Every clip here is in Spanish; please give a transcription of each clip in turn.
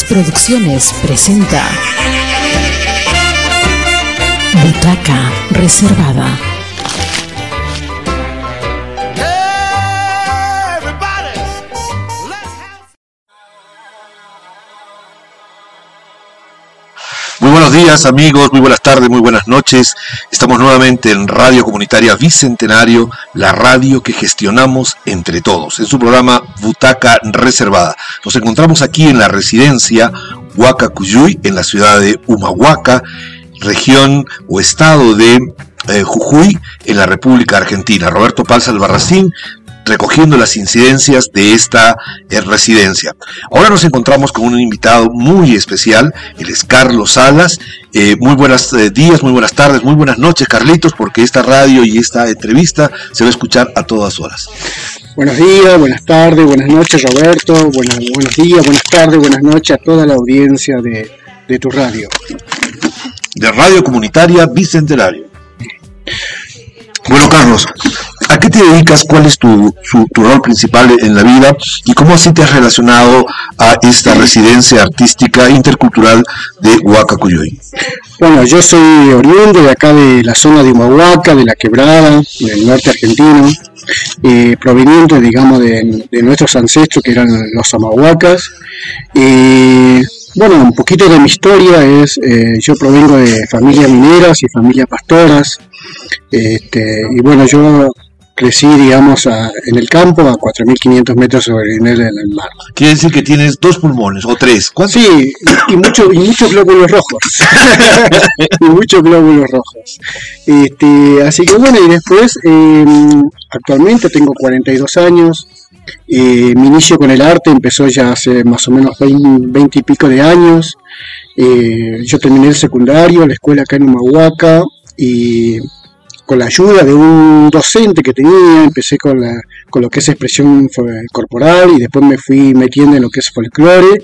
Producciones presenta Butaca Reservada. Amigos, muy buenas tardes, muy buenas noches. Estamos nuevamente en Radio Comunitaria Bicentenario, la radio que gestionamos entre todos, en su programa Butaca Reservada. Nos encontramos aquí en la residencia Huacacuyuy, en la ciudad de Humahuaca, región o estado de eh, Jujuy, en la República Argentina. Roberto Palza Albarracín recogiendo las incidencias de esta eh, residencia. Ahora nos encontramos con un invitado muy especial, él es Carlos Salas. Eh, muy buenos eh, días, muy buenas tardes, muy buenas noches, Carlitos, porque esta radio y esta entrevista se va a escuchar a todas horas. Buenos días, buenas tardes, buenas noches, Roberto. Buenas, buenos días, buenas tardes, buenas noches a toda la audiencia de, de tu radio. De Radio Comunitaria Bicentenario. Bueno, Carlos, ¿a qué te dedicas? ¿Cuál es tu, su- tu rol principal en la vida? ¿Y cómo así te has relacionado a esta residencia artística intercultural de Huacacuyuy? Bueno, yo soy oriundo de acá de la zona de Humahuaca, de la Quebrada, del norte argentino, eh, proveniente, digamos, de, de nuestros ancestros que eran los amahuacas. Y bueno, un poquito de mi historia es, eh, yo provengo de familias mineras y familias pastoras. Este, y bueno, yo crecí, digamos, a- en el campo a 4.500 metros sobre el nivel del mar. Quiere decir que tienes dos pulmones o tres. ¿Cuántos? Sí, y, mucho, y muchos glóbulos rojos. y muchos glóbulos rojos. Este, así que bueno, y después, eh, actualmente tengo 42 años. eh, mi inicio con el arte empezó ya hace más o menos 20, 20 y pico de años. Eh, yo terminé el secundario, la escuela acá en Humahuaca, y con la ayuda de un docente que tenía, empecé con, la, con lo que es expresión corporal y después me fui metiendo en lo que es folclore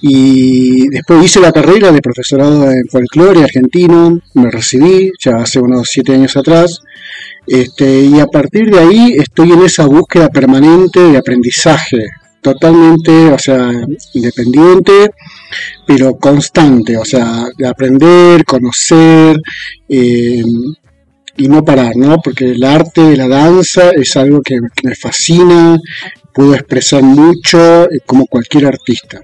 y después hice la carrera de profesorado en folclore argentino, me recibí ya hace unos siete años atrás este, y a partir de ahí estoy en esa búsqueda permanente de aprendizaje, totalmente, o sea, independiente, pero constante, o sea, de aprender, conocer, eh, y no parar, ¿no? Porque el arte, la danza es algo que, me fascina, puedo expresar mucho eh, como cualquier artista.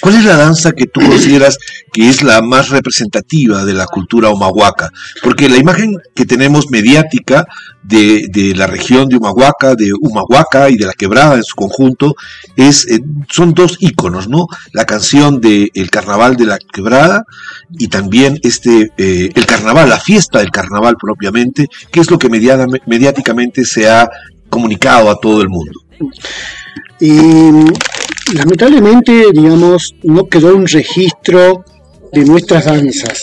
¿Cuál es la danza que tú consideras que es la más representativa de la cultura humahuaca? Porque la imagen que tenemos mediática de, de la región de Humahuaca, de Humahuaca y de la quebrada en su conjunto, es, eh, son dos íconos, ¿no? La canción de El Carnaval de la Quebrada y también este, eh, el carnaval, la fiesta del carnaval propiamente, que es lo que mediáticamente se ha comunicado a todo el mundo. Y lamentablemente, digamos, no quedó un registro de nuestras danzas,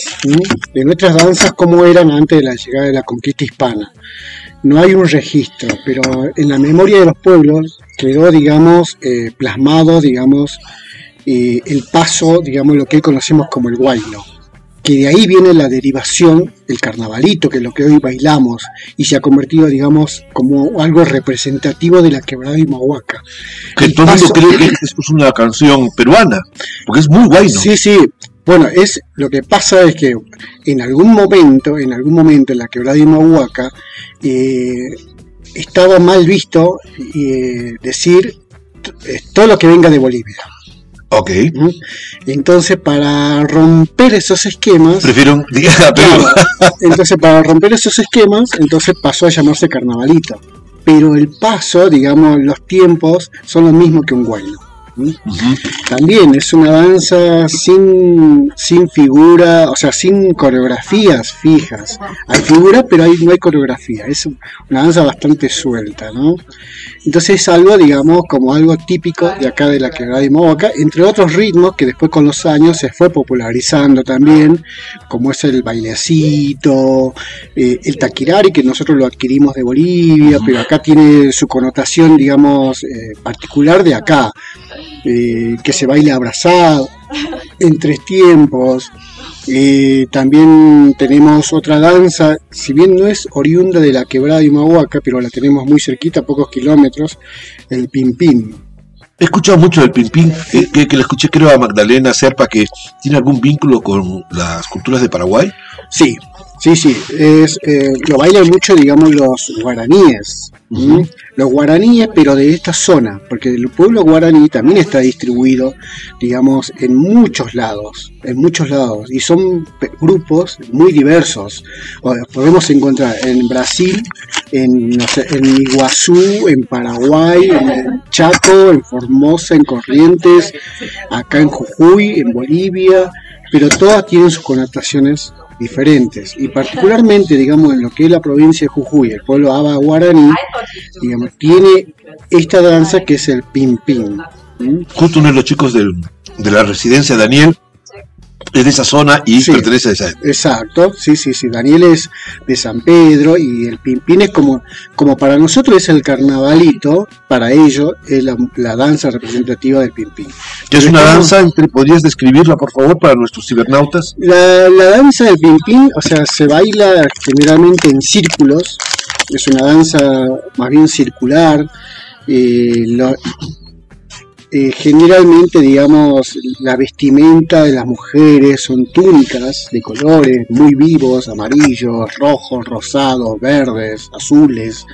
de nuestras danzas como eran antes de la llegada de la conquista hispana. No hay un registro, pero en la memoria de los pueblos quedó, digamos, eh, plasmado, digamos, eh, el paso, digamos, lo que hoy conocemos como el guayno, que de ahí viene la derivación, el carnavalito, que es lo que hoy bailamos, y se ha convertido, digamos, como algo representativo de la quebrada de Mahuaca. Que todo el mundo paso- cree que es una canción peruana, porque es muy guay, ¿no? Sí, sí. Bueno, es lo que pasa es que en algún momento, en algún momento en la quebrada de Mahuaca, eh, estaba mal visto eh, decir eh, todo lo que venga de Bolivia. Ok. ¿m? Entonces, para romper esos esquemas, Prefiero diga Perú. Claro, entonces para romper esos esquemas, entonces pasó a llamarse carnavalito. Pero el paso, digamos, los tiempos son lo mismo que un guayno. También es una danza sin, sin figura, o sea, sin coreografías fijas. Hay figuras, pero hay, no hay coreografía. Es una danza bastante suelta, ¿no? Entonces es algo, digamos, como algo típico de acá de la quebrada de Movaca, entre otros ritmos que después con los años se fue popularizando también, como es el bailecito, eh, el taquirari, que nosotros lo adquirimos de Bolivia, pero acá tiene su connotación, digamos, eh, particular de acá, eh, que se baila abrazado, en tres tiempos. Eh, también tenemos otra danza, si bien no es oriunda de la quebrada de Humahuaca, pero la tenemos muy cerquita, a pocos kilómetros, el pim pim. He escuchado mucho del Pimpín, eh, que, que le escuché creo a Magdalena Serpa que tiene algún vínculo con las culturas de Paraguay. Sí, sí, sí. Es, eh, lo bailan mucho, digamos, los guaraníes. Los guaraníes, pero de esta zona, porque el pueblo guaraní también está distribuido, digamos, en muchos lados, en muchos lados, y son grupos muy diversos. O- Podemos encontrar en Brasil, en, no sé, en Iguazú, en Paraguay, en Chaco, en Formosa, en Corrientes, acá en Jujuy, en Bolivia, pero todas tienen sus connotaciones diferentes y particularmente digamos en lo que es la provincia de Jujuy el pueblo Aba Guaraní digamos tiene esta danza que es el pim pim ¿m? Justo uno de los chicos del- de la residencia, Daniel, es de esa zona y Sí. pertenece a esa. exacto sí sí sí Daniel es de San Pedro y el pim pim es como como para nosotros es el carnavalito para ellos es la, la danza representativa del pim pim Que es una danza, entre, ¿podrías describirla por favor para nuestros cibernautas? La, la danza del pin-pin, o sea, se baila generalmente en círculos, es una danza más bien circular. eh, lo- eh, generalmente, digamos, la vestimenta de las mujeres son túnicas de colores muy vivos, amarillos, rojos, rosados, verdes, azules.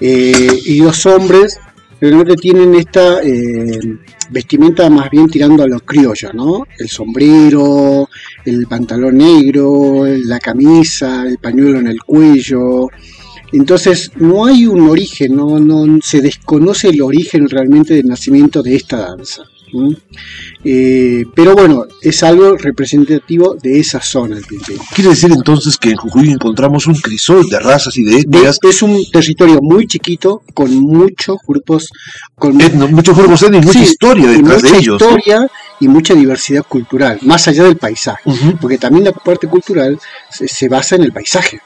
eh, y los hombres realmente tienen esta eh, vestimenta más bien tirando a los criollos, ¿no? El sombrero, el pantalón negro, la camisa, el pañuelo en el cuello. Entonces no hay un origen, no, no se desconoce el origen realmente del nacimiento de esta danza. Eh, pero bueno, es algo representativo de esa zona. Quiere decir entonces que en Jujuy encontramos un crisol de razas y de etnias, es un territorio muy chiquito con muchos grupos, con etno- muchos grupos étnicos, mucha historia y detrás mucha de ellos. ¿no? historia y mucha diversidad cultural, más allá del paisaje. Porque también la parte cultural se, se basa en el paisaje,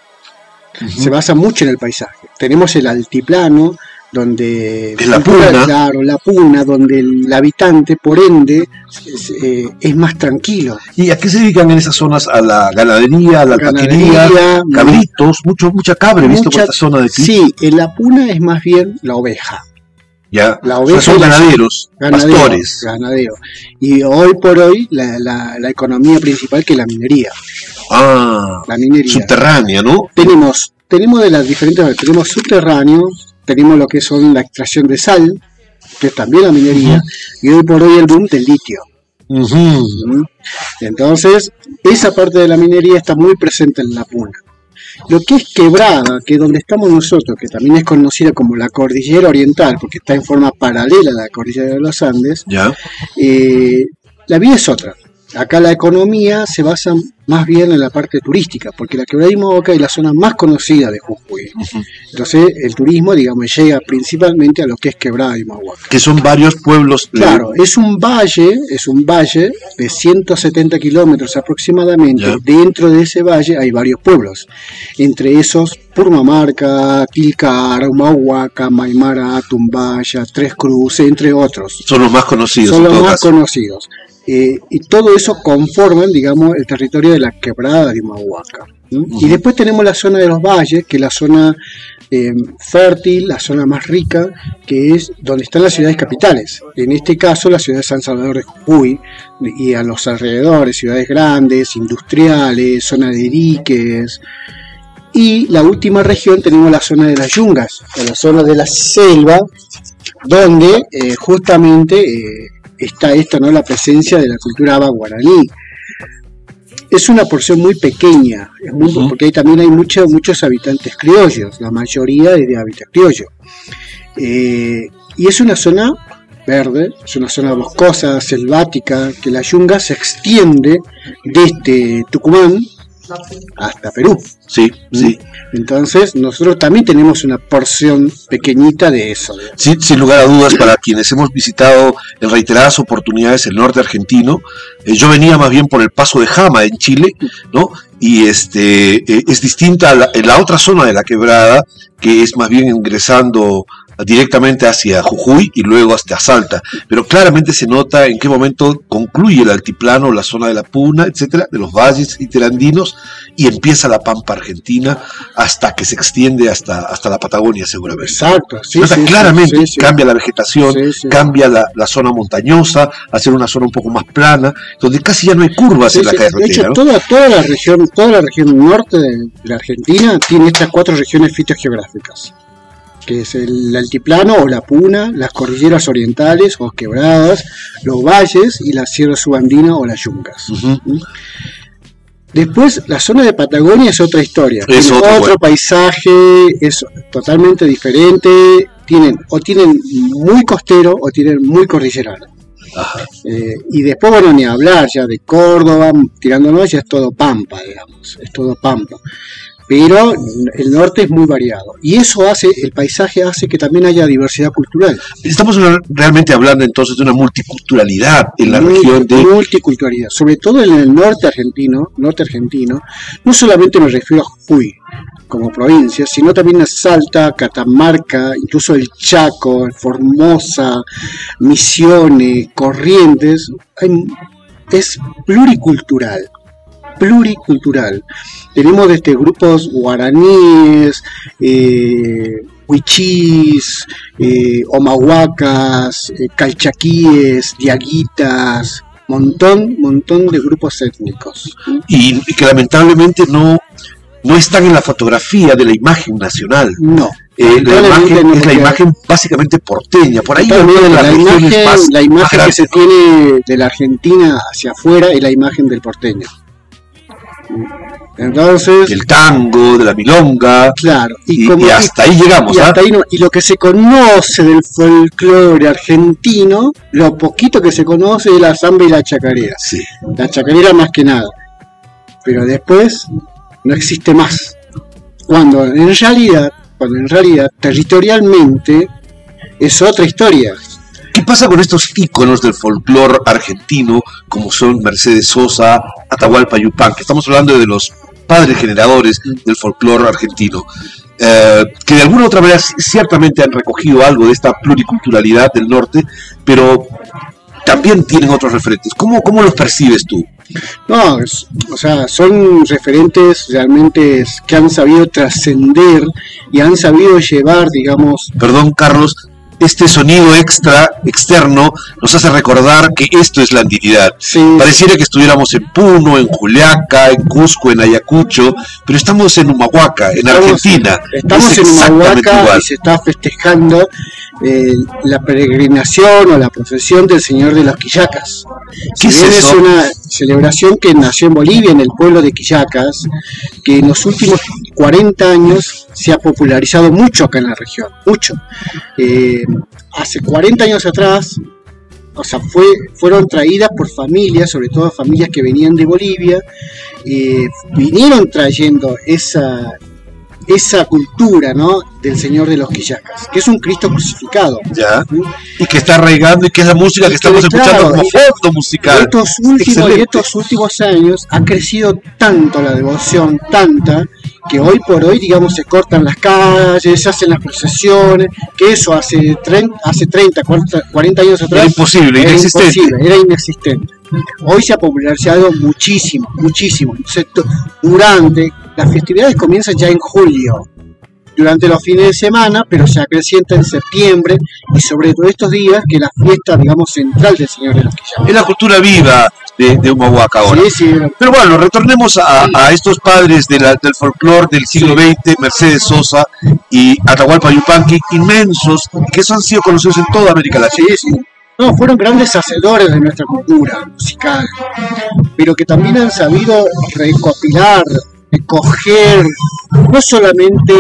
se basa mucho en el paisaje. Tenemos el altiplano, donde la puna. claro, la puna, donde el habitante, por ende, es, eh, es más tranquilo. ¿Y a qué se dedican en esas zonas? A la ganadería, a la Ganadería, taquería, cabritos, mucho, mucha cabra, visto por mucha- esta zona de aquí. Sí, en la puna es más bien la oveja. Ya, La o sea, oveja son y la- ganaderos, Ganadero, pastores. ganadero. Y hoy por hoy la, la- la economía principal que es la minería. Ah, La minería. subterránea, ¿no? tenemos, tenemos de las diferentes, tenemos subterráneo, tenemos lo que son la extracción de sal, que es también la minería, y hoy por hoy el boom del litio. Ujú. ¿m? Entonces, esa parte de la minería está muy presente en la puna. Lo que es quebrada, que es donde estamos nosotros, que también es conocida como la cordillera oriental, porque está en forma paralela a la cordillera de los Andes, Ya, eh, la vida es otra. Acá la economía se basa más bien en la parte turística, porque la quebrada de Imoca es la zona más conocida de Jujuy. Entonces, el turismo, digamos, llega principalmente a lo que es quebrada de Imohuaca. que son varios pueblos. Claro, es un valle, es un valle de 170 kilómetros aproximadamente. Dentro de ese valle hay varios pueblos, entre esos Purmamarca, Tilcara, Humahuaca, Maimara, Tumbaya, Tres Cruces, entre otros son los más conocidos. son los más caso. conocidos. Eh, y todo eso conforman, digamos, el territorio de la quebrada de. Ujú. Y después tenemos la zona de los valles, que es la zona eh, fértil, la zona más rica, que es donde están las ciudades capitales. En este caso, la ciudad de San Salvador de Jujuy y a los alrededores, ciudades grandes, industriales, zona de diques. Y la última región tenemos la zona de las yungas, o la zona de la selva, donde eh, justamente está esto, ¿no? La presencia de la cultura aba guaraní. Es una porción muy pequeña, es muy- Ujú. porque ahí también hay mucho- muchos habitantes criollos, la mayoría es de hábitat criollo. Eh, y es una zona verde, es una zona boscosa, selvática, que la yunga se extiende desde Tucumán hasta Perú. Sí, sí. Entonces, nosotros también tenemos una porción pequeñita de eso. Sin, sin lugar a dudas, para quienes hemos visitado en reiteradas oportunidades el norte argentino, eh, yo venía más bien por el paso de Jama en Chile, ¿no? Y este eh, es distinta a la, en la otra zona de la quebrada, que es más bien ingresando directamente hacia Jujuy y luego hasta Salta. Pero claramente se nota en qué momento concluye el altiplano, la zona de la Puna, etcétera, de los valles interandinos, y empieza la pampa argentina hasta que se extiende hasta, hasta la Patagonia, seguramente. Exacto, sí, Nota sí, claramente sí, sí. cambia la vegetación, cambia la, la zona montañosa, hacer una zona un poco más plana, donde casi ya no hay curvas en la sí, de carretera. hecho, ¿no? toda, toda la región, toda la región norte de la Argentina tiene estas cuatro regiones fitogeográficas, que es el altiplano o la puna, las cordilleras orientales o quebradas, los valles y la sierra subandina o las yungas. Ujú. Después, la zona de Patagonia es otra historia. Es Tiene otro, otro bueno. paisaje, es totalmente diferente. Tienen, o tienen muy costero o tienen muy cordillerano. Ajá. Eh, y después, bueno, ni hablar ya de Córdoba, tirándonos, ya es todo pampa, digamos, es todo pampa. Pero el norte es muy variado. Y eso hace, el paisaje hace que también haya diversidad cultural. Estamos realmente hablando entonces de una multiculturalidad en la Muy- región de... multiculturalidad, sobre todo en el norte argentino, norte argentino, no solamente me refiero a Jujuy como provincia, sino también a Salta, Catamarca, incluso el Chaco, Formosa, Misiones, Corrientes, hay- es pluricultural, pluricultural. Tenemos desde grupos guaraníes, eh, huichís, eh, omahuacas, eh, calchaquíes, diaguitas, montón, montón de grupos étnicos. y, y que lamentablemente no, no están en la fotografía de la imagen nacional. No. Eh, la imagen es la imagen básicamente porteña. Por ahí la regiones imagen, más la imagen que se tiene de la Argentina hacia afuera es la imagen del porteño. Entonces, del tango, de la milonga, claro, y, y, como, y hasta ahí llegamos. y ¿ah? hasta ahí no- y lo que se conoce del folclore argentino, lo poquito que se conoce es la samba y la chacarera. Sí. La chacarera más que nada. Pero después no existe más. Cuando en realidad, cuando en realidad territorialmente es otra historia. ¿Qué pasa con estos íconos del folclore argentino, como son Mercedes Sosa, Atahualpa Yupanqui? Estamos hablando de los padres generadores del folclore argentino, eh, que de alguna u otra manera ciertamente han recogido algo de esta pluriculturalidad del norte, pero también tienen otros referentes. ¿Cómo, cómo los percibes tú? No, es- o sea, son referentes realmente que han sabido trascender y han sabido llevar, digamos, Perdón, Carlos, este sonido extra, externo, nos hace recordar que esto es la andinidad. sí, Pareciera que estuviéramos en Puno, en Juliaca, en Cusco, en Ayacucho, pero estamos en Humahuaca, en Estamos- Argentina. Estamos Es en Humahuaca igual. y se está festejando eh, la peregrinación o la procesión del Señor de los Quillacas. ¿Qué Si es una celebración que nació en Bolivia, en el pueblo de Quillacas, que en los últimos 40 años se ha popularizado mucho acá en la región, mucho. Eh, hace 40 años atrás, o sea, fue, fueron traídas por familias, sobre todo familias que venían de Bolivia, eh, vinieron trayendo esa, esa cultura, ¿no? Del Señor de los Quillacas, que es un Cristo crucificado. Ya. Y que está arraigando y que es la música que Y estamos que, escuchando claro, como fondo musical. estos últimos, y Excelente. estos últimos años ha crecido tanto la devoción, tanta, que hoy por hoy, digamos, se cortan las calles, se hacen las procesiones, que eso hace, 30, hace 30, 40, 40 años atrás Era imposible, era inexistente. imposible, era inexistente. Hoy se ha popularizado muchísimo, muchísimo. Durante las festividades comienzan ya en julio, durante los fines de semana, pero se acrecienta en septiembre y sobre todo estos días que la fiesta, digamos, central del Señor de los Quillacas. Es la cultura viva de, de Humahuaca ahora. Sí, sí, Pero bueno, retornemos a, a estos padres de la- del folclore del siglo XX, Mercedes Sosa y Atahualpa Yupanqui, inmensos, que eso han sido conocidos en toda América Latina. sí, sí. No, fueron grandes hacedores de nuestra cultura musical, pero que también han sabido recopilar, recoger, no solamente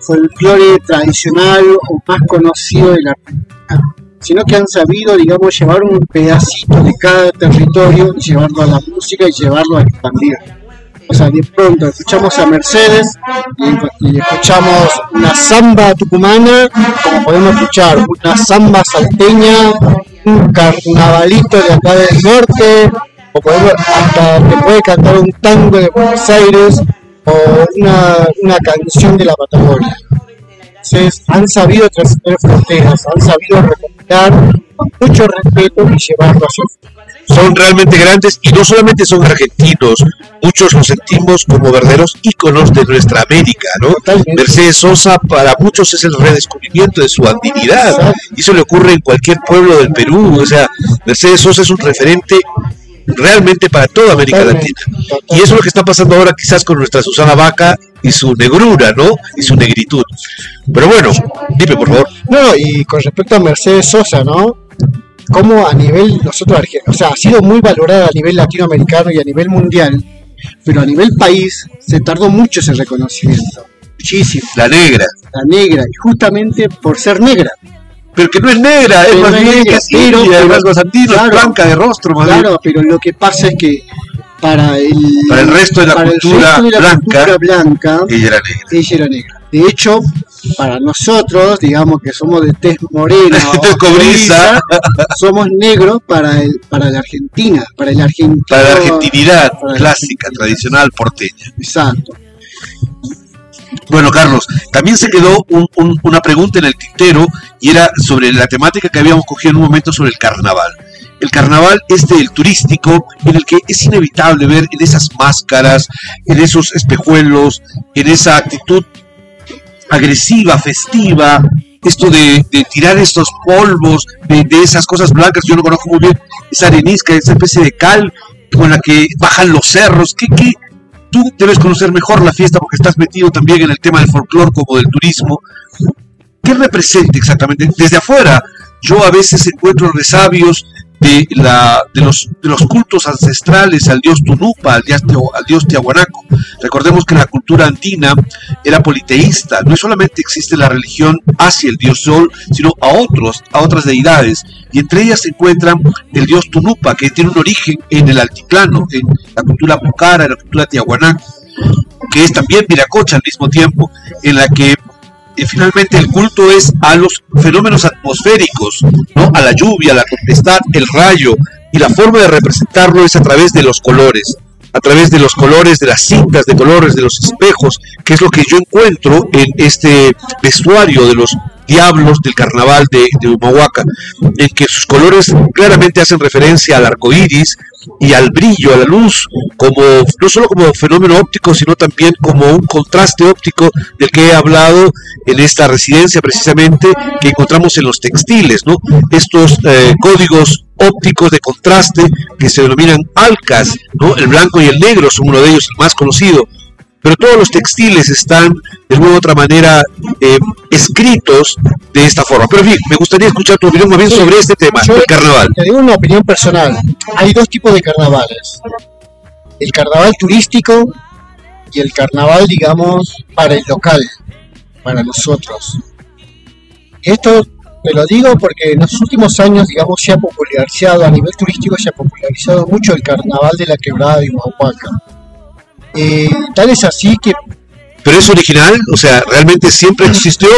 folclore tradicional o más conocido de la Argentina, sino que han sabido, digamos, llevar un pedacito de cada territorio llevarlo a la música y llevarlo a expandir. O sea, de pronto escuchamos a Mercedes y escuchamos una samba tucumana, como podemos escuchar una samba salteña, un carnavalito de acá del norte, o podemos, hasta te puede cantar un tango de Buenos Aires o una, una canción de la Patagonia. Entonces han sabido trascender fronteras, han sabido recopilar mucho respeto y llevarlo hacia afuera son realmente grandes y no solamente son argentinos, muchos los sentimos como verdaderos íconos de nuestra América, ¿no? Mercedes Sosa para muchos es el redescubrimiento de su andinidad y eso le ocurre en cualquier pueblo del Perú, o sea, Mercedes Sosa es un referente realmente para toda América Latina. Y eso es lo que está pasando ahora quizás con nuestra Susana Vaca y su negrura, ¿no? Y su negritud. Pero bueno, dime por favor. No, y con respecto a Mercedes Sosa, ¿no? como a nivel nosotros o sea, ha sido muy valorada a nivel latinoamericano y a nivel mundial, pero a nivel país se tardó mucho ese reconocimiento, muchísimo. La negra. La negra, y justamente por ser negra. Pero que no es negra, es más bien que pero, blanca de rostro, más Claro, pero lo que pasa es que para el, para el resto de la, cultura, blanca, blanca, ella era negra. Ella era negra. De hecho, para nosotros, digamos que somos de tez morena o cobriza, somos negros para el para la Argentina, para el argentino, para la argentinidad clásica, tradicional porteña. Exacto. Bueno, Carlos, también se quedó una pregunta en el tintero y era sobre la temática que habíamos cogido en un momento sobre el carnaval. El carnaval este, el turístico, en el que es inevitable ver en esas máscaras, en esos espejuelos, en esa actitud agresiva, festiva, esto de, tirar estos polvos, de, esas cosas blancas, yo no conozco muy bien, esa arenisca, esa especie de cal con la que bajan los cerros, ¿qué, qué? Tú debes conocer mejor la fiesta porque estás metido también en el tema del folclore como del turismo. ¿Qué representa exactamente? Desde afuera, yo a veces encuentro resabios de, los, cultos ancestrales al dios Tunupa, al dios, al Tiahuanaco. Recordemos que la cultura andina era politeísta, no solamente existe la religión hacia el dios Sol, sino a otros, a otras deidades, y entre ellas se encuentra el dios Tunupa, que tiene un origen en el altiplano, en la cultura pucara, en la cultura Tiahuanaco, que es también Viracocha al mismo tiempo, en la que y finalmente el culto es a los fenómenos atmosféricos, ¿no? a la lluvia, a la tempestad, el rayo, y la forma de representarlo es a través de los colores, a través de los colores, de las cintas de colores, de los espejos, que es lo que yo encuentro en este vestuario de los diablos del carnaval de, de Humahuaca, en que sus colores claramente hacen referencia al arco iris, y al brillo, a la luz, como no solo como fenómeno óptico, sino también como un contraste óptico del que he hablado en esta residencia precisamente que encontramos en los textiles, ¿no? Estos eh, códigos ópticos de contraste que se denominan alcas, ¿no? El blanco y el negro son uno de ellos, el más conocido, pero todos los textiles están de alguna u otra manera eh, escritos de esta forma. Pero bien, me gustaría escuchar tu opinión más bien sobre este tema, el carnaval. Te digo una opinión personal. Hay dos tipos de carnavales. El carnaval turístico y el carnaval, digamos, para el local, para nosotros. Esto te lo digo porque en los últimos años, digamos, se ha popularizado, a nivel turístico se ha popularizado mucho el carnaval de la quebrada de Huahuaca eh, tal es así que... ¿Pero es original? O sea, ¿realmente siempre existió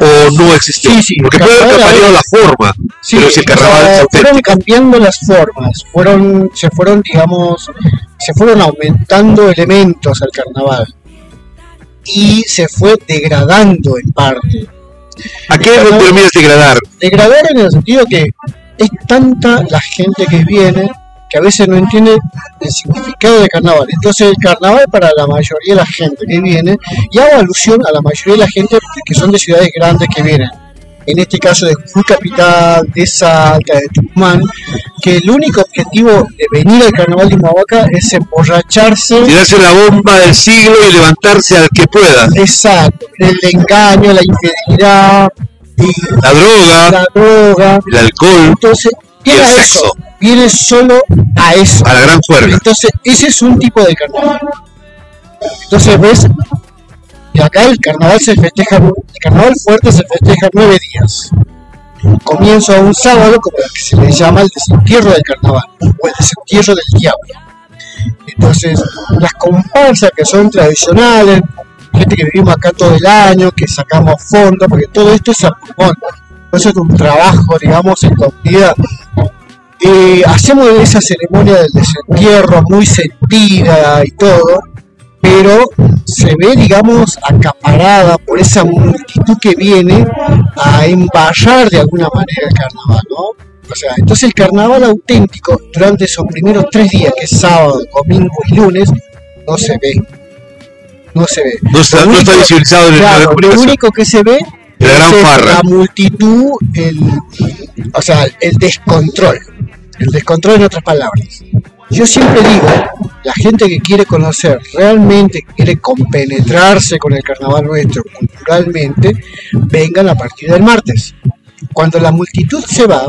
o no existió? Sí, sí. Porque puede haber cambiado la forma, sí, pero si el carnaval Fueron cambiando las formas, fueron, se fueron, digamos, se fueron aumentando elementos al carnaval y se fue degradando en parte. ¿A qué terminas degradar? Degradar en el sentido que es tanta la gente que viene que a veces no entiende el significado de carnaval. Entonces el carnaval para la mayoría de la gente que viene, y hago alusión a la mayoría de la gente que son de ciudades grandes que vienen, en este caso de Jujuy Capital, de Salta, de Tucumán, que el único objetivo de venir al carnaval de Humahuaca es emborracharse. Tirarse la bomba del siglo y levantarse al que pueda. Exacto, el engaño, la infidelidad, la droga, la droga, el alcohol. Entonces, viene a eso, viene solo a eso. A la gran fuerza. Entonces, ese es un tipo de carnaval. Entonces, ves, y acá el carnaval se festeja, el carnaval fuerte se festeja nueve días. Comienzo a un sábado, como que se le llama el desentierro del carnaval, o el desentierro del diablo. Entonces, las comparsas que son tradicionales, gente que vivimos acá todo el año, que sacamos fondos, porque todo esto es a pulmón eso es un trabajo, digamos, en comunidad. Hacemos esa ceremonia del desentierro muy sentida y todo, pero se ve, digamos, acaparada por esa multitud que viene a embarrar de alguna manera el carnaval, ¿no? O sea, entonces el carnaval auténtico durante esos primeros tres días, que es sábado, domingo y lunes, no se ve. No se ve. No está, Lo no está único- visibilizado en el Claro, lo único que se ve La gran es farra. la multitud, el, o sea, el descontrol. El descontrol en otras palabras. Yo siempre digo, la gente que quiere conocer, realmente quiere compenetrarse con el carnaval nuestro culturalmente, vengan a partir del martes. Cuando la multitud se va,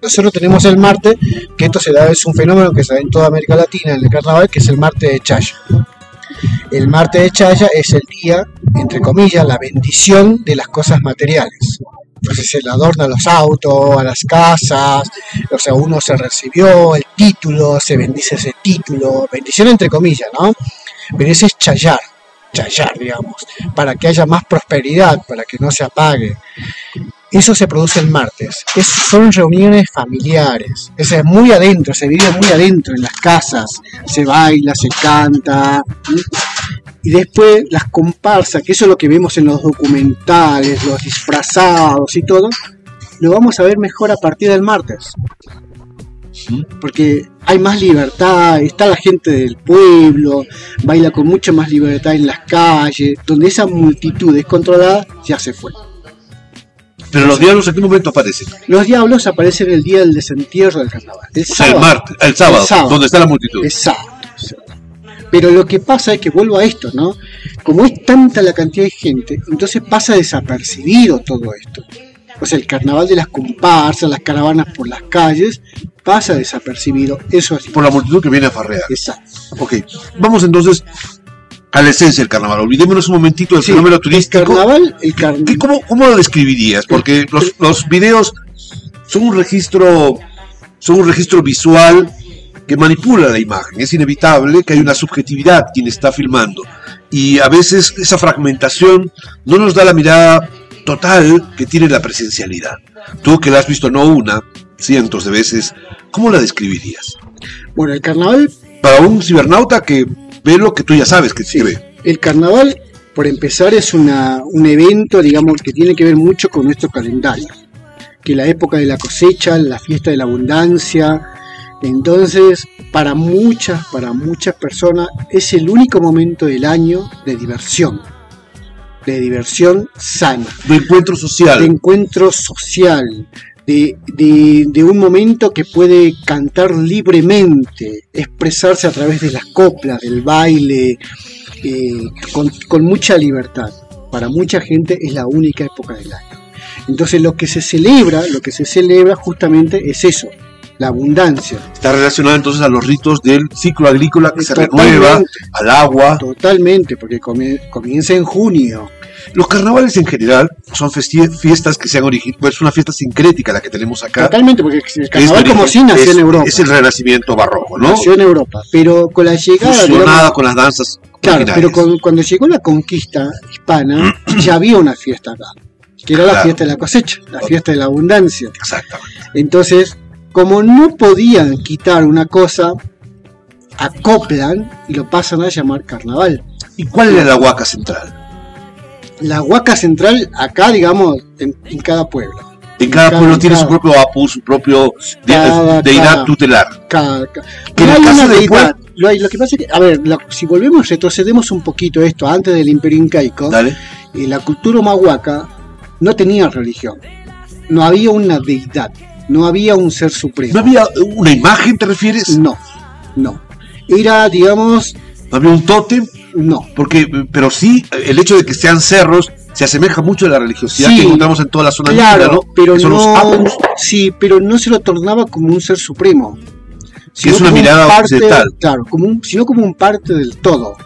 nosotros tenemos el martes, que esto se da, es un fenómeno que se da en toda América Latina en el carnaval, que es el martes de Chaya. El martes de Chaya es el día, entre comillas, la bendición de las cosas materiales. Entonces se le adornan los autos, a las casas, o sea, uno se recibió el título, se bendice ese título, bendición entre comillas, ¿no? Pero ese es chayar, chayar, digamos, para que haya más prosperidad, para que no se apague. Eso se produce el martes. Es- son reuniones familiares. Sea, muy adentro, se vive muy adentro en las casas. Se baila, se canta. Y después las comparsas, que eso es lo que vemos en los documentales, los disfrazados y todo, lo vamos a ver mejor a partir del martes. Porque hay más libertad, está la gente del pueblo, baila con mucha más libertad en las calles, donde esa multitud descontrolada ya se fue. Pero los diablos, ¿en qué momento aparecen? Los diablos aparecen el día del desentierro del carnaval. El O sea, el sábado. martes, el sábado, El sábado. donde está la multitud. Exacto. Pero lo que pasa es que vuelvo a esto, ¿no? Como es tanta la cantidad de gente, entonces pasa desapercibido todo esto. O sea, el carnaval de las comparsas, las caravanas por las calles, pasa desapercibido. Eso es Por la multitud que viene a farrear. Exacto. Ok, vamos entonces a la esencia del carnaval. Olvidémonos un momentito del Sí, fenómeno el turístico. carnaval, el carnaval. ¿Qué- cómo, ¿Cómo lo describirías? Porque los, los videos son un registro, son un registro visual que manipula la imagen. Es inevitable que hay una subjetividad quien está filmando. Y a veces esa fragmentación no nos da la mirada total que tiene la presencialidad. Tú que la has visto no una, cientos de veces, ¿cómo la describirías? Bueno, el carnaval Para un cibernauta que ve lo que tú ya sabes que Sí. se ve. El carnaval, por empezar, es una, un evento, digamos, que tiene que ver mucho con nuestro calendario. Que la época de la cosecha, la fiesta de la abundancia. Entonces, para muchas, para muchas personas, es el único momento del año de diversión. De diversión sana De encuentro social. de encuentro social, de, de- de un momento que puede cantar libremente, expresarse a través de las coplas, del baile, eh, con, con mucha libertad. Para mucha gente es la única época del año. Entonces lo que se celebra, lo que se celebra justamente es eso, la abundancia. Está relacionado entonces a los ritos del ciclo agrícola que se renueva, al agua. Totalmente, porque comienza en junio. Los carnavales en general son fiestas que se han originado, pues es una fiesta sincrética la que tenemos acá. Totalmente, porque el es como nació en Europa. Es el renacimiento barroco, ¿no? Nació en Europa, pero con la llegada Fusionada digamos, con las danzas Claro, pero con- cuando llegó la conquista hispana, ya había una fiesta acá, que era la fiesta de la cosecha, la fiesta de la abundancia. Exactamente. Entonces, como no podían quitar una cosa, acoplan y lo pasan a llamar carnaval. ¿Y cuál era la huaca central? La huaca central, acá, digamos, en, en cada pueblo. En cada Cada- pueblo tiene su propio apu, su propio Cada- deidad tutelar. No hay una deidad. Lo, que pasa es que, a ver, si volvemos, retrocedemos un poquito esto, antes del imperio incaico, Dale. y la cultura humahuaca no tenía religión. No había una deidad, no había un ser supremo. ¿No había una imagen, te refieres? No, no. Era, digamos, ¿No había un tótem? no. Porque, pero sí, el hecho de que sean cerros se asemeja mucho a la religiosidad Sí, que encontramos en toda la zona Claro, ¿no? pero Que son los no, sí, pero no se lo tornaba como un ser supremo. Que es una un mirada parte- occidental. Claro, como un, sino como un parte del todo.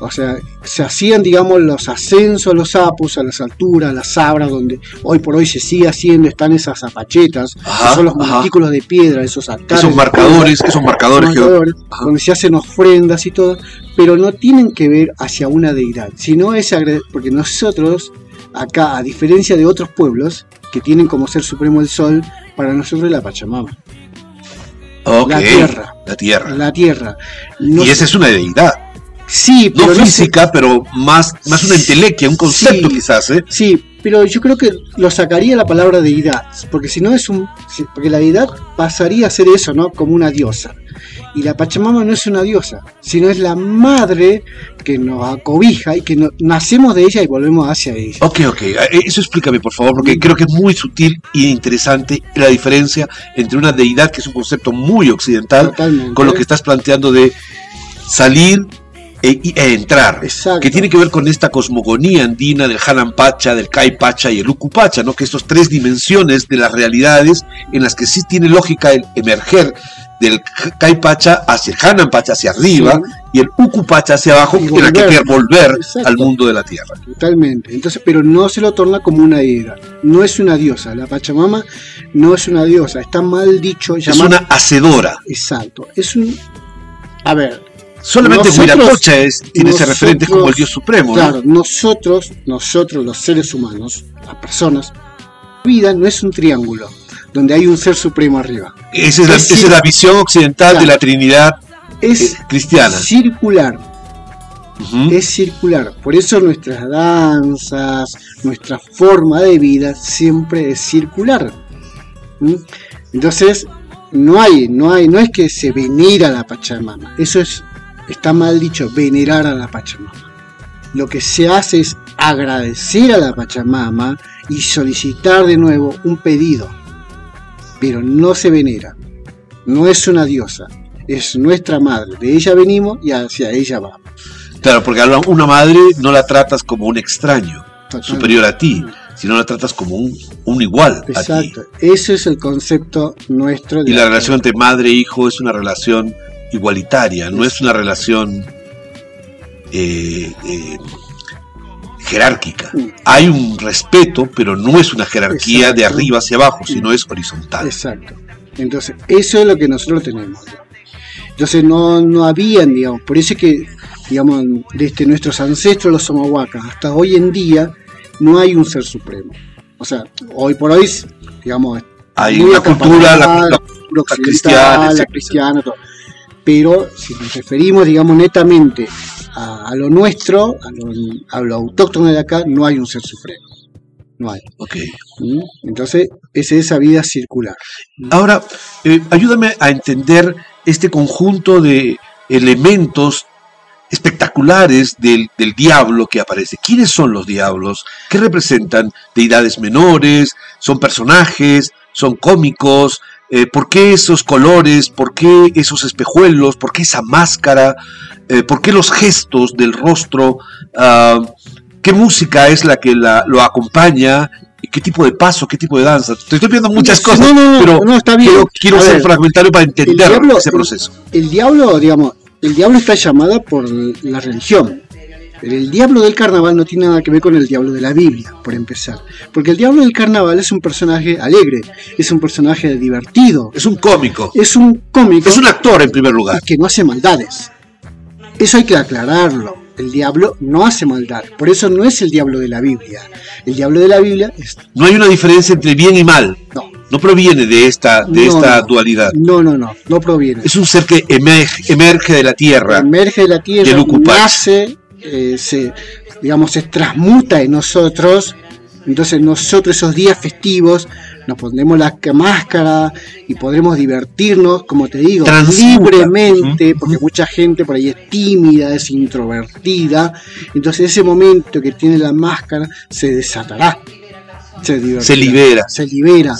O sea, se hacían, digamos, los ascensos a los sapos, a las alturas, a las sabras, donde hoy por hoy se sigue haciendo, están esas zapachetas, Ajá, que son los montículos de piedra, esos altares. Esos marcadores, esos marcadores que donde se hacen ofrendas y todo, pero no tienen que ver hacia una deidad, sino es porque nosotros, acá, a diferencia de otros pueblos, que tienen como ser supremo el sol, para nosotros es la Pachamama, Ok, la tierra, La tierra. la tierra. y esa es una deidad. Sí, No pero no sé- física, pero más, más una entelequia, un concepto Sí. quizás, ¿eh? Sí, pero yo creo que lo sacaría la palabra deidad, porque si no es un, porque la deidad pasaría a ser eso, ¿no? Como una diosa. Y la Pachamama no es una diosa, sino es la madre que nos acobija y que no- nacemos de ella y volvemos hacia ella. Ok, ok, eh, eso explícame por favor, porque creo que es muy sutil y interesante la diferencia entre una deidad, que es un concepto muy occidental, Totalmente. con lo que estás planteando de salir e, e entrar, Exacto. que tiene que ver con esta cosmogonía andina del Hanan Pacha, del Kai Pacha y el Uku Pacha, ¿no? que estos tres dimensiones de las realidades en las que sí tiene lógica el emerger del Kai Pacha hacia el Hanan Pacha hacia arriba Sí. y el Uku Pacha hacia abajo, Y en la que volver. quiere volver Exacto. al mundo de la tierra. Totalmente. Entonces, pero no se lo torna como una deidad. No es una diosa. La Pachamama no es una diosa. Está mal dicho Es llamar. una hacedora. Exacto. Es un. A ver, Solamente Huiracocha es, tiene ese referente como el Dios Supremo. ¿no? Claro, nosotros, nosotros los seres humanos, las personas, la vida no es un triángulo donde hay un ser supremo arriba. Esa es la, Es esa es la cir- visión occidental de la Trinidad Es eh, cristiana. circular, es circular. Por eso nuestras danzas, nuestra forma de vida siempre es circular. ¿Mm? Entonces, no hay, no hay, no es que se venera a la Pachamama. Eso es, está mal dicho, venerar a la Pachamama. Lo que se hace es agradecer a la Pachamama y solicitar de nuevo un pedido. Pero no se venera. No es una diosa. Es nuestra madre. De ella venimos y hacia ella vamos. Claro, porque a la- una madre no la tratas como un extraño Totalmente. superior a ti, sino la tratas como un, un igual a ti. Exacto. Ese es el concepto nuestro. de Y la relación entre madre e hijo es una relación igualitaria, no es una relación eh, eh, jerárquica. Hay un respeto, pero no es una jerarquía de arriba hacia abajo, sino es horizontal. Exacto. Entonces, eso es lo que nosotros tenemos. Entonces, no, no habían, digamos, por eso es que, digamos, desde nuestros ancestros, los somahuacas, hasta hoy en día, no hay un ser supremo. O sea, hoy por hoy, digamos, Hay una cultura, la, la- cultura occidental, cristiana, la cristiana, todo. Pero si nos referimos, digamos, netamente a, a lo nuestro, a lo, a lo autóctono de acá, no hay un ser supremo. No hay. ok. ¿Mm? Entonces, es esa vida circular. Ahora, eh, ayúdame a entender este conjunto de elementos espectaculares del, del diablo que aparece. ¿Quiénes son los diablos? ¿Qué representan? ¿Deidades menores? ¿Son personajes? ¿Son cómicos? Eh, ¿Por qué esos colores? ¿Por qué esos espejuelos? ¿Por qué esa máscara? Eh, ¿Por qué los gestos del rostro? Ah, ¿Qué música es la que la- lo acompaña? ¿Y ¿Qué tipo de paso? ¿Qué tipo de danza? Te estoy pidiendo muchas cosas, no, no, no, pero no, está bien. quiero, quiero ser ver, fragmentario para entender diablo- ese el- proceso. El diablo, digamos, el diablo está llamada por la religión. Pero el diablo del carnaval no tiene nada que ver con el diablo de la Biblia, por empezar. Porque el diablo del carnaval es un personaje alegre, es un personaje divertido, Es un cómico, es un cómico es un actor en primer lugar. que no hace maldades. Eso hay que aclararlo. El diablo no hace maldad. Por eso no es el diablo de la Biblia. El diablo de la Biblia es. No hay una diferencia entre bien y mal. No, No proviene de esta, de No, esta no. dualidad. no, no, no, no proviene. Es un ser que emerge, emerge de la tierra. emerge de la tierra, nace, eh, se, digamos, se transmuta en nosotros. Entonces nosotros esos días festivos nos pondremos la ca- máscara y podremos divertirnos, como te digo, Transmuta. libremente, porque mucha gente por ahí es tímida, es introvertida. Entonces ese momento que tiene la máscara se desatará. Se, libera. Se libera.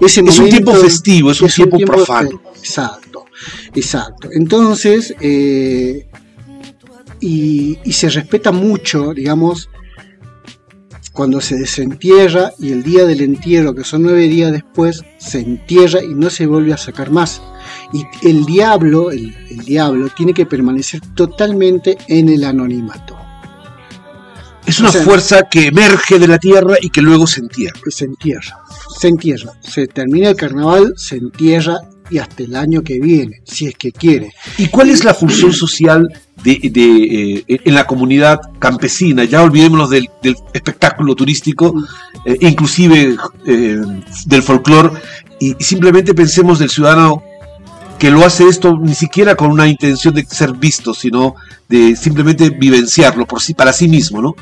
Ese Es un tiempo festivo, es un tiempo tiempo profano. fe- Exacto, exacto. Entonces, eh, y, y se respeta mucho, digamos, cuando se desentierra y el día del entierro, que son nueve días después, se entierra y no se vuelve a sacar más. Y el diablo, el, el diablo, tiene que permanecer totalmente en el anonimato. Es una O sea, fuerza que emerge de la tierra y que luego se entierra. Se entierra, se entierra. Se termina el carnaval, se entierra y hasta el año que viene, si es que quiere. ¿Y cuál es la función social de, de, eh, en la comunidad campesina? Ya olvidémonos del, del espectáculo turístico, eh, inclusive eh, del folclore, y simplemente pensemos del ciudadano que lo hace esto ni siquiera con una intención de ser visto, sino de simplemente vivenciarlo por sí, para sí mismo, ¿no?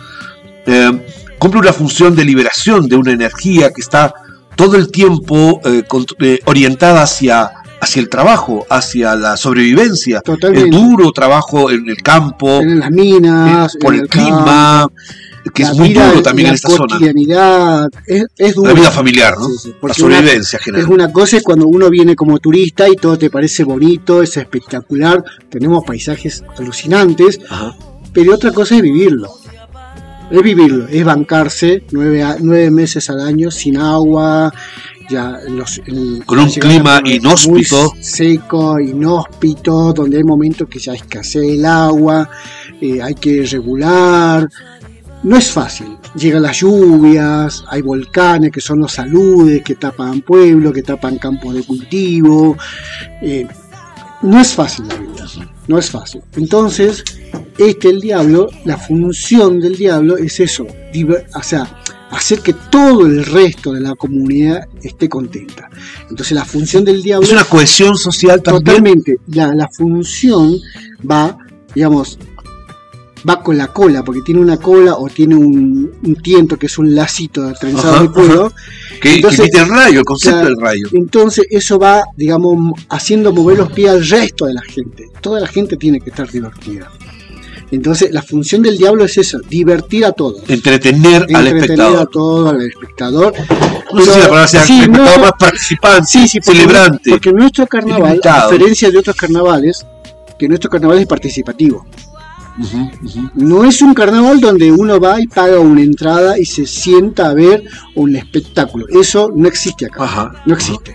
Eh, cumple una función de liberación de una energía que está todo el tiempo eh, orientada hacia, hacia el trabajo, hacia la sobrevivencia, Totalmente. el duro trabajo en el campo, En las minas, eh, por en el, clima, que la es muy vida, duro también en esta zona. es, es duro. La vida familiar, ¿no? Sí, sí, la una- sobrevivencia Es general. una cosa es cuando uno viene como turista y todo te parece bonito, es espectacular, tenemos paisajes alucinantes, Ajá. pero otra cosa es vivirlo. Es vivirlo, es bancarse nueve, nueve meses al año sin agua, ya los, Con un clima muy inhóspito. seco, inhóspito, donde hay momentos que ya escasea el agua, eh, hay que regular. No es fácil. Llegan las lluvias, hay volcanes que son los saludes, que tapan pueblos, que tapan campos de cultivo. eh, no es fácil la vida, no es fácil. Entonces, este el diablo, la función del diablo es eso, o sea, hacer que todo el resto de la comunidad esté contenta. Entonces la función del diablo Es una cohesión social también. totalmente, la, la función va, digamos, va con la cola, porque tiene una cola o tiene un, un tiento que es un lacito trenzado Ajá, de cuero, Que, Entonces, que el rayo, el concepto del rayo. entonces eso va, digamos, haciendo mover los pies al resto de la gente. Toda la gente tiene que estar divertida. Entonces la función del diablo es esa, divertir a todos. Entretener al entretener a espectador. todo, al espectador. No sé si la palabra sea Sí, espectador no, más participante, Sí, sí, porque, celebrante. porque nuestro carnaval, a Ilimitado. diferencia de otros carnavales, que nuestro carnaval es participativo. No es un carnaval donde uno va y paga una entrada y se sienta a ver un espectáculo. Eso no existe acá. Ajá. No existe.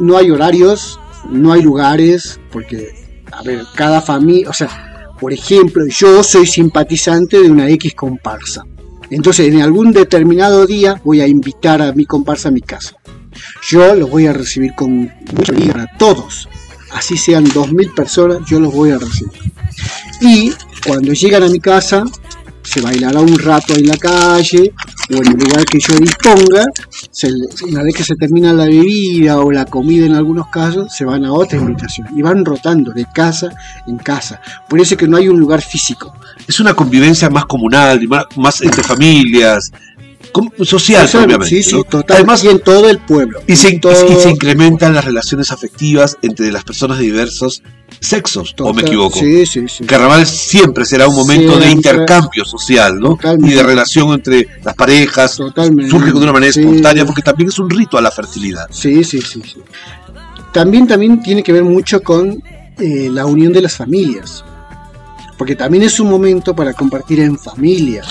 No hay horarios, no hay lugares, porque, a ver, cada familia, o sea, por ejemplo, yo soy simpatizante de una X comparsa. Entonces, en algún determinado día voy a invitar a mi comparsa a mi casa. Yo los voy a recibir con mucha alegría todos. Así sean 2.000 personas, yo los voy a recibir. Y cuando llegan a mi casa, se bailará un rato en la calle o en el lugar que yo disponga. Se, una vez que se termina la bebida o la comida en algunos casos, se van a otra invitación y van rotando de casa en casa. Por eso es que no hay un lugar físico. Es una convivencia más comunal, más, más entre familias, social, obviamente. sí, sí, ¿no? total. Además, y en todo el pueblo. y se, todo- y se incrementan las relaciones afectivas entre las personas de diversos sexos, ¿o me equivoco? Sí, sí, sí. El carnaval siempre será un momento de intercambio social, ¿no? Totalmente. Y de relación entre las parejas, Totalmente. surge de una manera Sí. espontánea, porque también es un rito a la fertilidad. Sí, sí, sí, sí. También, también tiene que ver mucho con eh, la unión de las familias. Porque también es un momento para compartir en familia.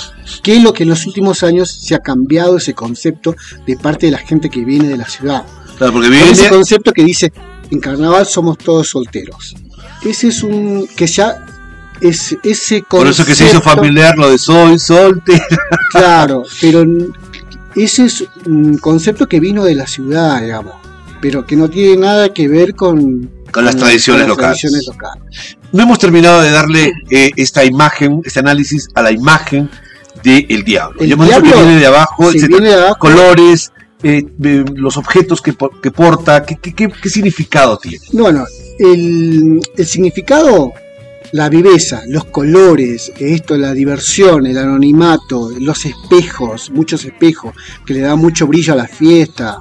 Que es lo que en los últimos años se ha cambiado ese concepto de parte de la gente que viene de la ciudad. Claro, porque ese concepto que dice, en carnaval somos todos solteros. Ese es un, que ya, es, ese concepto... por eso que se hizo familiar lo de soy soltero. Claro, pero ese es un concepto que vino de la ciudad, digamos, pero que no tiene nada que ver con, Con las tradiciones las locales. tradiciones locales. No hemos terminado de darle eh, esta imagen, este análisis a la imagen del diablo. El dicho que diablo, viene de abajo, etcétera. viene de abajo, colores, eh, eh, los objetos que, que porta, ¿qué, qué, qué- significado tiene? no, bueno, el, el significado, la viveza, los colores, esto, la diversión, el anonimato, los espejos, muchos espejos, que le da mucho brillo a la fiesta.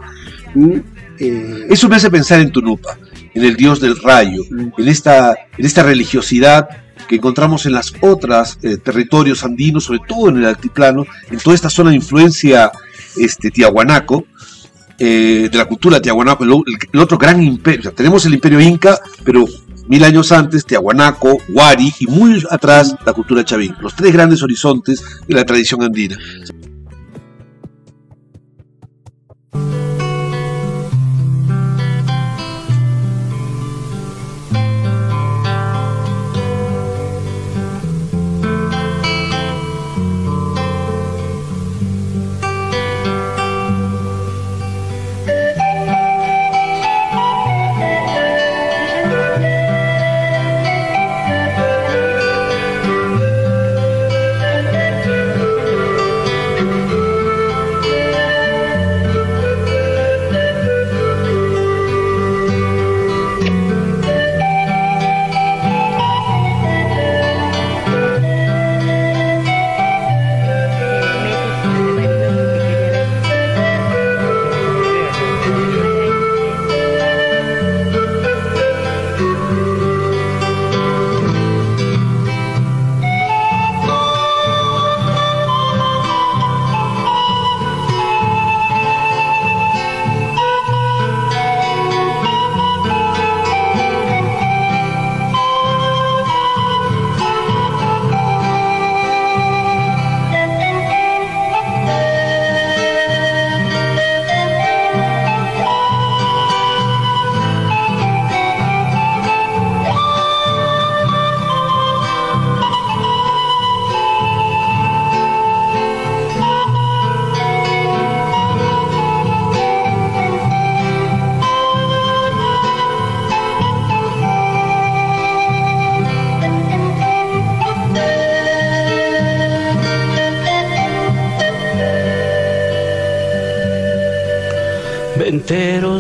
Eh, Eso me hace pensar en Tunupa, en el dios del rayo, en esta, en esta religiosidad que encontramos en las otras eh, territorios andinos, sobre todo en el altiplano, en toda esta zona de influencia este, tiahuanaco, eh, de la cultura tiahuanaco, el, otro gran imperio. O sea, tenemos el imperio inca, pero mil años antes, tiahuanaco, huari y muy atrás la cultura chavín. Los tres grandes horizontes de la tradición andina.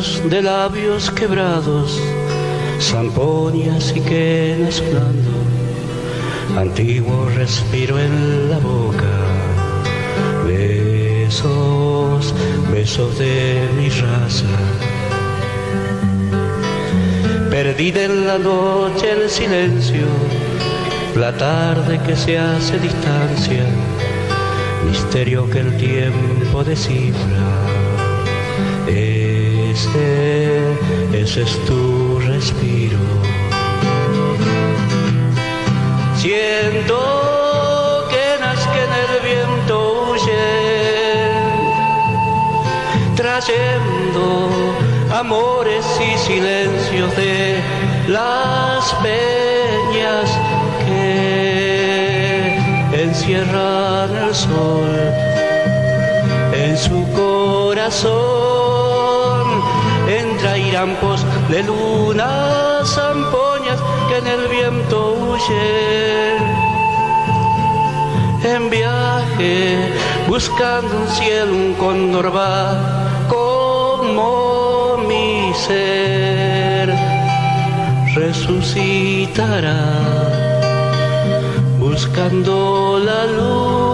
De labios quebrados, zampoñas y quenas sonando, antiguo respiro en la boca, besos, besos de mi raza. Perdida en la noche el silencio, la tarde que se hace distancia, misterio que el tiempo descifra. Ese, es tu respiro. Siento que en el viento huye, trayendo amores y silencios de las peñas que encierran el sol en su corazón. Entra irampos de luna, zampoñas que en el viento huyen. En viaje, buscando un cielo, un cóndor va como mi ser resucitará buscando la luz.